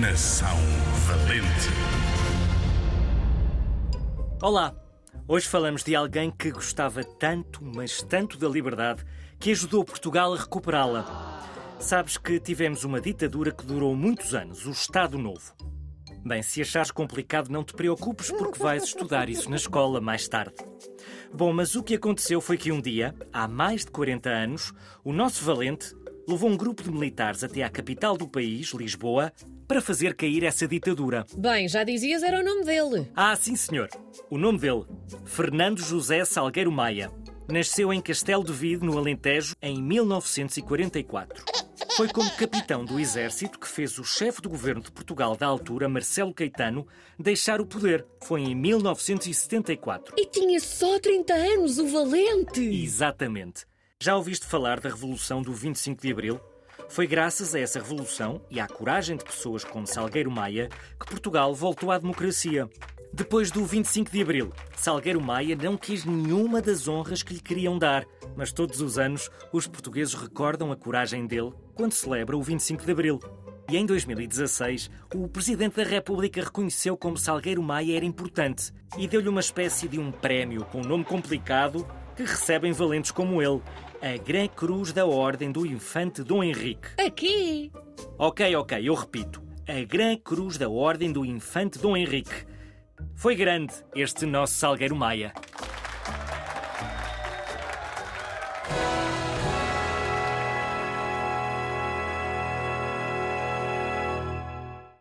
Geração Valente. Olá! Hoje falamos de alguém que gostava tanto, mas tanto da liberdade, que ajudou Portugal a recuperá-la. Sabes que tivemos uma ditadura que durou muitos anos, o Estado Novo. Bem, se achares complicado, não te preocupes, porque vais estudar isso na escola mais tarde. Bom, mas o que aconteceu foi que um dia, há mais de 40 anos, o nosso valente levou um grupo de militares até à capital do país, Lisboa, para fazer cair essa ditadura. Bem, já dizias era o nome dele. Ah, sim, senhor. O nome dele, Fernando José Salgueiro Maia. Nasceu em Castelo de Vide, no Alentejo, em 1944. Foi como capitão do exército que fez o chefe do governo de Portugal da altura, Marcelo Caetano, deixar o poder. Foi em 1974. E tinha só 30 anos, o valente! Exatamente. Já ouviste falar da Revolução do 25 de Abril? Foi graças a essa revolução e à coragem de pessoas como Salgueiro Maia que Portugal voltou à democracia. Depois do 25 de Abril, Salgueiro Maia não quis nenhuma das honras que lhe queriam dar, mas todos os anos os portugueses recordam a coragem dele quando celebra o 25 de Abril. E em 2016, o Presidente da República reconheceu como Salgueiro Maia era importante e deu-lhe uma espécie de um prémio com um nome complicado que recebem valentes como ele, a Gran Cruz da Ordem do Infante Dom Henrique. Aqui! Ok, ok, eu repito. A Gran Cruz da Ordem do Infante Dom Henrique. Foi grande este nosso Salgueiro Maia.